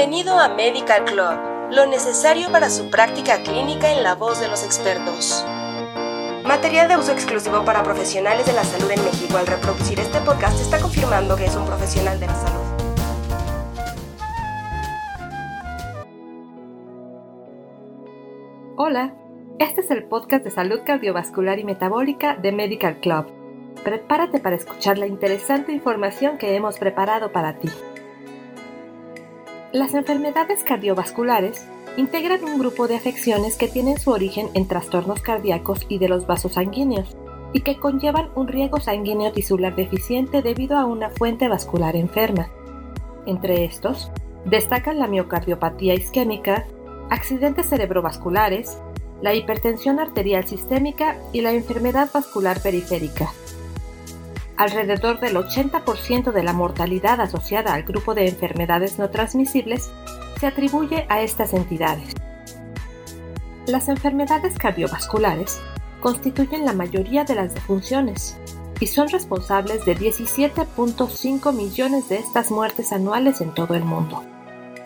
Bienvenido a Medical Club, lo necesario para su práctica clínica en la voz de los expertos. Material de uso exclusivo para profesionales de la salud en México. Al reproducir este podcast está confirmando que es un profesional de la salud. Hola, este es el podcast de salud cardiovascular y metabólica de Medical Club. Prepárate para escuchar la interesante información que hemos preparado para ti. Las enfermedades cardiovasculares integran un grupo de afecciones que tienen su origen en trastornos cardíacos y de los vasos sanguíneos y que conllevan un riego sanguíneo tisular deficiente debido a una fuente vascular enferma. Entre estos, destacan la miocardiopatía isquémica, accidentes cerebrovasculares, la hipertensión arterial sistémica y la enfermedad vascular periférica. Alrededor del 80% de la mortalidad asociada al grupo de enfermedades no transmisibles se atribuye a estas entidades. Las enfermedades cardiovasculares constituyen la mayoría de las defunciones y son responsables de 17.5 millones de estas muertes anuales en todo el mundo.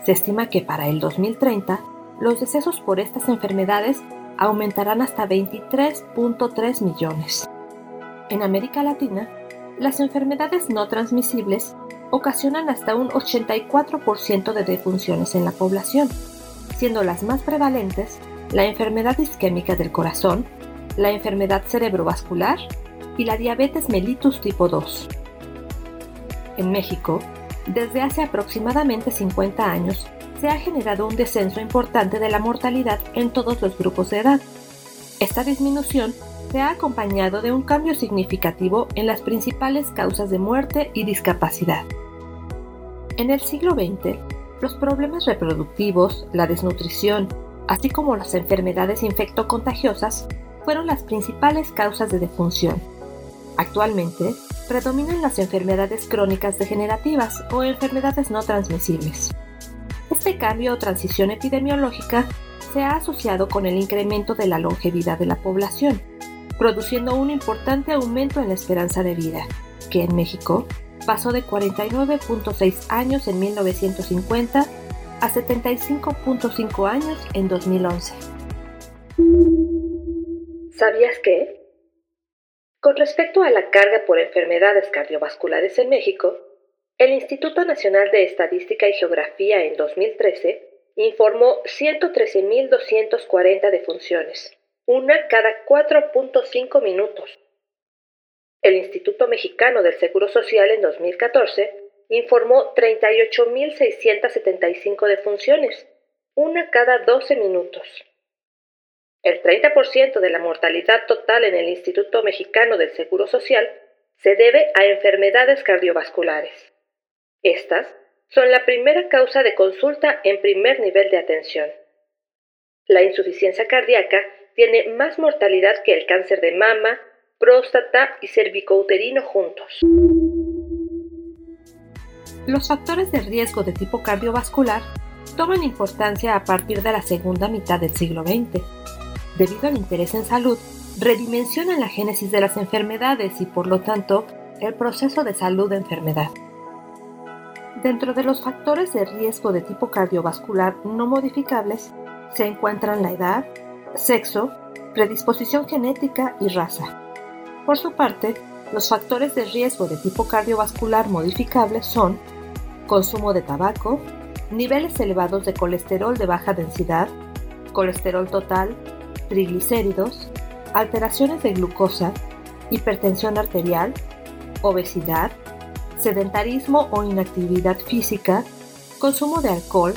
Se estima que para el 2030 los decesos por estas enfermedades aumentarán hasta 23.3 millones. En América Latina, las enfermedades no transmisibles ocasionan hasta un 84% de defunciones en la población, siendo las más prevalentes la enfermedad isquémica del corazón, la enfermedad cerebrovascular y la diabetes mellitus tipo 2. En México, desde hace aproximadamente 50 años, se ha generado un descenso importante de la mortalidad en todos los grupos de edad. Esta disminución se ha acompañado de un cambio significativo en las principales causas de muerte y discapacidad. En el siglo XX, los problemas reproductivos, la desnutrición, así como las enfermedades infectocontagiosas fueron las principales causas de defunción. Actualmente, predominan las enfermedades crónicas degenerativas o enfermedades no transmisibles. Este cambio o transición epidemiológica se ha asociado con el incremento de la longevidad de la población, produciendo un importante aumento en la esperanza de vida, que en México pasó de 49.6 años en 1950 a 75.5 años en 2011. ¿Sabías qué? Con respecto a la carga por enfermedades cardiovasculares en México, el Instituto Nacional de Estadística y Geografía en 2013 informó 113.240 defunciones, una cada 4.5 minutos. El Instituto Mexicano del Seguro Social en 2014 informó 38.675 defunciones, una cada 12 minutos. El 30% de la mortalidad total en el Instituto Mexicano del Seguro Social se debe a enfermedades cardiovasculares. Estas son la primera causa de consulta en primer nivel de atención. La insuficiencia cardíaca tiene más mortalidad que el cáncer de mama, próstata y cervicouterino juntos. Los factores de riesgo de tipo cardiovascular toman importancia a partir de la segunda mitad del siglo XX. Debido al interés en salud, redimensionan la génesis de las enfermedades y por lo tanto el proceso de salud enfermedad. Dentro de los factores de riesgo de tipo cardiovascular no modificables se encuentran la edad, sexo, predisposición genética y raza. Por su parte, los factores de riesgo de tipo cardiovascular modificable son consumo de tabaco, niveles elevados de colesterol de baja densidad, colesterol total, triglicéridos, alteraciones de glucosa, hipertensión arterial, obesidad, sedentarismo o inactividad física, consumo de alcohol,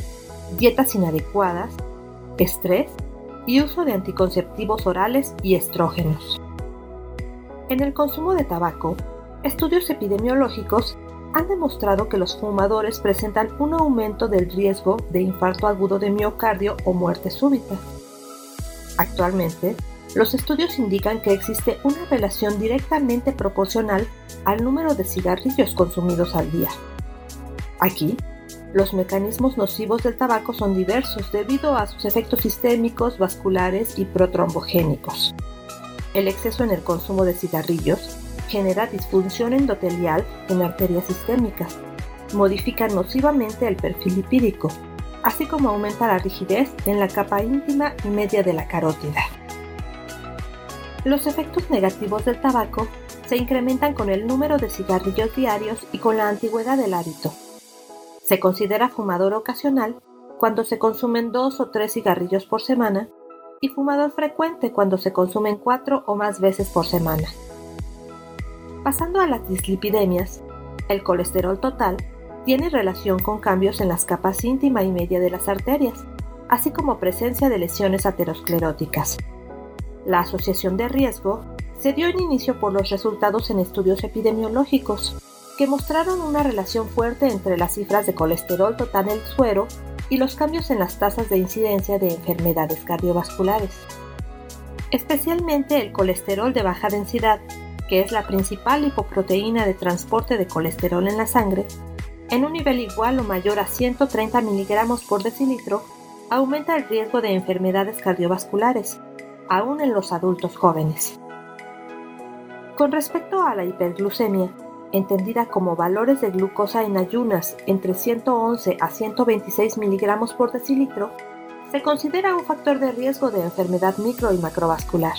dietas inadecuadas, estrés y uso de anticonceptivos orales y estrógenos. En el consumo de tabaco, estudios epidemiológicos han demostrado que los fumadores presentan un aumento del riesgo de infarto agudo de miocardio o muerte súbita. Actualmente, los estudios indican que existe una relación directamente proporcional al número de cigarrillos consumidos al día. Aquí, los mecanismos nocivos del tabaco son diversos debido a sus efectos sistémicos, vasculares y protrombogénicos. El exceso en el consumo de cigarrillos genera disfunción endotelial en arterias sistémicas, modifica nocivamente el perfil lipídico, así como aumenta la rigidez en la capa íntima y media de la carótida. Los efectos negativos del tabaco se incrementan con el número de cigarrillos diarios y con la antigüedad del hábito. Se considera fumador ocasional cuando se consumen dos o tres cigarrillos por semana y fumador frecuente cuando se consumen cuatro o más veces por semana. Pasando a las dislipidemias, el colesterol total tiene relación con cambios en las capas íntima y media de las arterias, así como presencia de lesiones ateroscleróticas. La asociación de riesgo se dio en inicio por los resultados en estudios epidemiológicos, que mostraron una relación fuerte entre las cifras de colesterol total en el suero y los cambios en las tasas de incidencia de enfermedades cardiovasculares. Especialmente el colesterol de baja densidad, que es la principal lipoproteína de transporte de colesterol en la sangre, en un nivel igual o mayor a 130 miligramos por decilitro, aumenta el riesgo de enfermedades cardiovasculares, aún en los adultos jóvenes. Con respecto a la hiperglucemia, entendida como valores de glucosa en ayunas entre 111 a 126 miligramos por decilitro, se considera un factor de riesgo de enfermedad micro y macrovascular.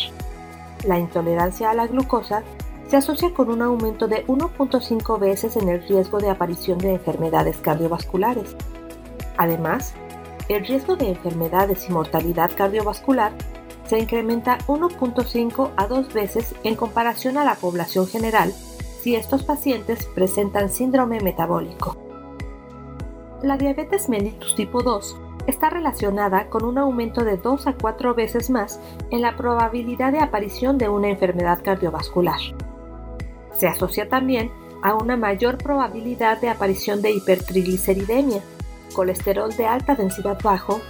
La intolerancia a la glucosa se asocia con un aumento de 1.5 veces en el riesgo de aparición de enfermedades cardiovasculares. Además, el riesgo de enfermedades y mortalidad cardiovascular se incrementa 1.5 a 2 veces en comparación a la población general si estos pacientes presentan síndrome metabólico. La diabetes mellitus tipo 2 está relacionada con un aumento de 2 a 4 veces más en la probabilidad de aparición de una enfermedad cardiovascular. Se asocia también a una mayor probabilidad de aparición de hipertrigliceridemia, colesterol de alta densidad bajo,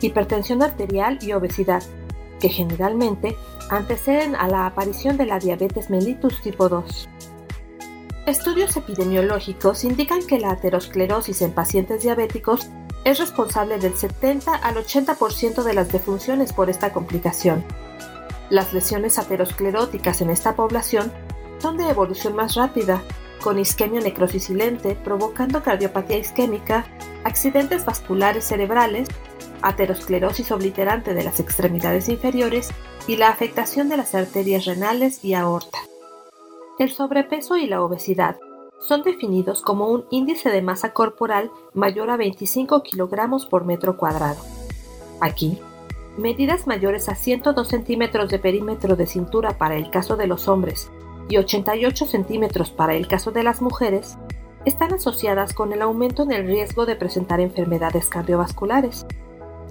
hipertensión arterial y obesidad, que generalmente anteceden a la aparición de la diabetes mellitus tipo 2. Estudios epidemiológicos indican que la aterosclerosis en pacientes diabéticos es responsable del 70 al 80% de las defunciones por esta complicación. Las lesiones ateroscleróticas en esta población son de evolución más rápida, con isquemia necrosis silente provocando cardiopatía isquémica, accidentes vasculares cerebrales, aterosclerosis obliterante de las extremidades inferiores y la afectación de las arterias renales y aorta. El sobrepeso y la obesidad son definidos como un índice de masa corporal mayor a 25 kilogramos por metro cuadrado. Aquí, medidas mayores a 102 centímetros de perímetro de cintura para el caso de los hombres y 88 centímetros para el caso de las mujeres están asociadas con el aumento en el riesgo de presentar enfermedades cardiovasculares,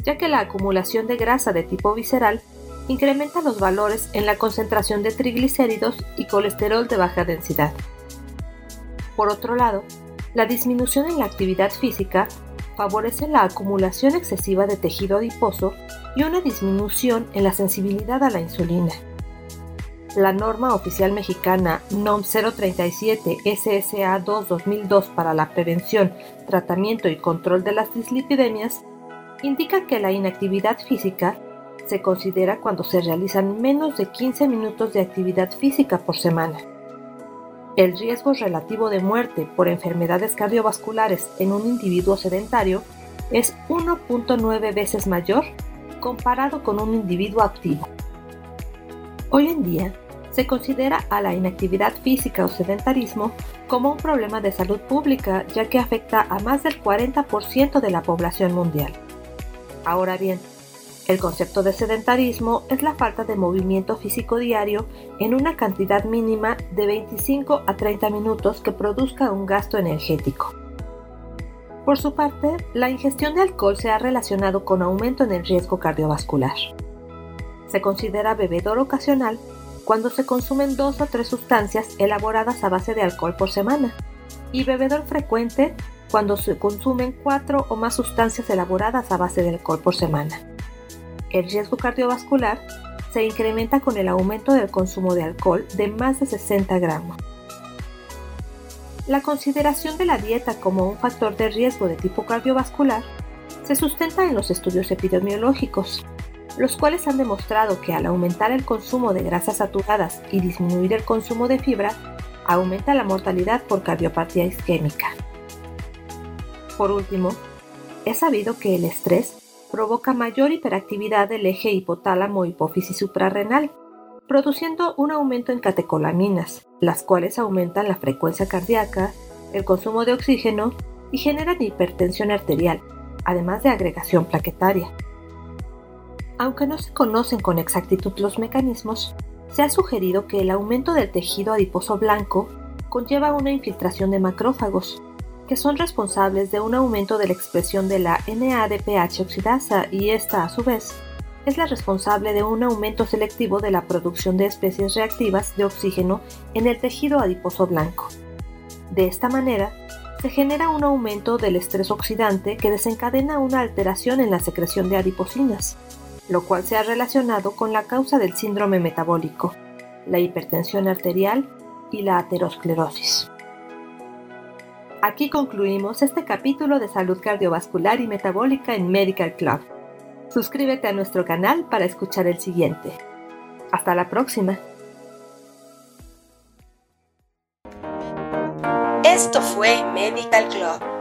ya que la acumulación de grasa de tipo visceral incrementa los valores en la concentración de triglicéridos y colesterol de baja densidad. Por otro lado, la disminución en la actividad física favorece la acumulación excesiva de tejido adiposo y una disminución en la sensibilidad a la insulina. La norma oficial mexicana NOM 037 SSA 2 2002 para la prevención, tratamiento y control de las dislipidemias indica que la inactividad física se considera cuando se realizan menos de 15 minutos de actividad física por semana. El riesgo relativo de muerte por enfermedades cardiovasculares en un individuo sedentario es 1.9 veces mayor comparado con un individuo activo. Hoy en día, se considera a la inactividad física o sedentarismo como un problema de salud pública ya que afecta a más del 40% de la población mundial. Ahora bien, el concepto de sedentarismo es la falta de movimiento físico diario en una cantidad mínima de 25 a 30 minutos que produzca un gasto energético. Por su parte, la ingestión de alcohol se ha relacionado con aumento en el riesgo cardiovascular. Se considera bebedor ocasional cuando se consumen dos o tres sustancias elaboradas a base de alcohol por semana, y bebedor frecuente cuando se consumen cuatro o más sustancias elaboradas a base de alcohol por semana el riesgo cardiovascular se incrementa con el aumento del consumo de alcohol de más de 60 gramos. La consideración de la dieta como un factor de riesgo de tipo cardiovascular se sustenta en los estudios epidemiológicos, los cuales han demostrado que al aumentar el consumo de grasas saturadas y disminuir el consumo de fibra, aumenta la mortalidad por cardiopatía isquémica. Por último, Es sabido que el estrés provoca mayor hiperactividad del eje hipotálamo hipófisis suprarrenal, produciendo un aumento en catecolaminas, las cuales aumentan la frecuencia cardíaca, el consumo de oxígeno y generan hipertensión arterial, además de agregación plaquetaria. Aunque no se conocen con exactitud los mecanismos, se ha sugerido que el aumento del tejido adiposo blanco conlleva una infiltración de macrófagos, que son responsables de un aumento de la expresión de la NADPH oxidasa y esta, a su vez, es la responsable de un aumento selectivo de la producción de especies reactivas de oxígeno en el tejido adiposo blanco. De esta manera, se genera un aumento del estrés oxidante que desencadena una alteración en la secreción de adiposinas, lo cual se ha relacionado con la causa del síndrome metabólico, la hipertensión arterial y la aterosclerosis. Aquí concluimos este capítulo de salud cardiovascular y metabólica en Medical Club. Suscríbete a nuestro canal para escuchar el siguiente. Hasta la próxima. Esto fue Medical Club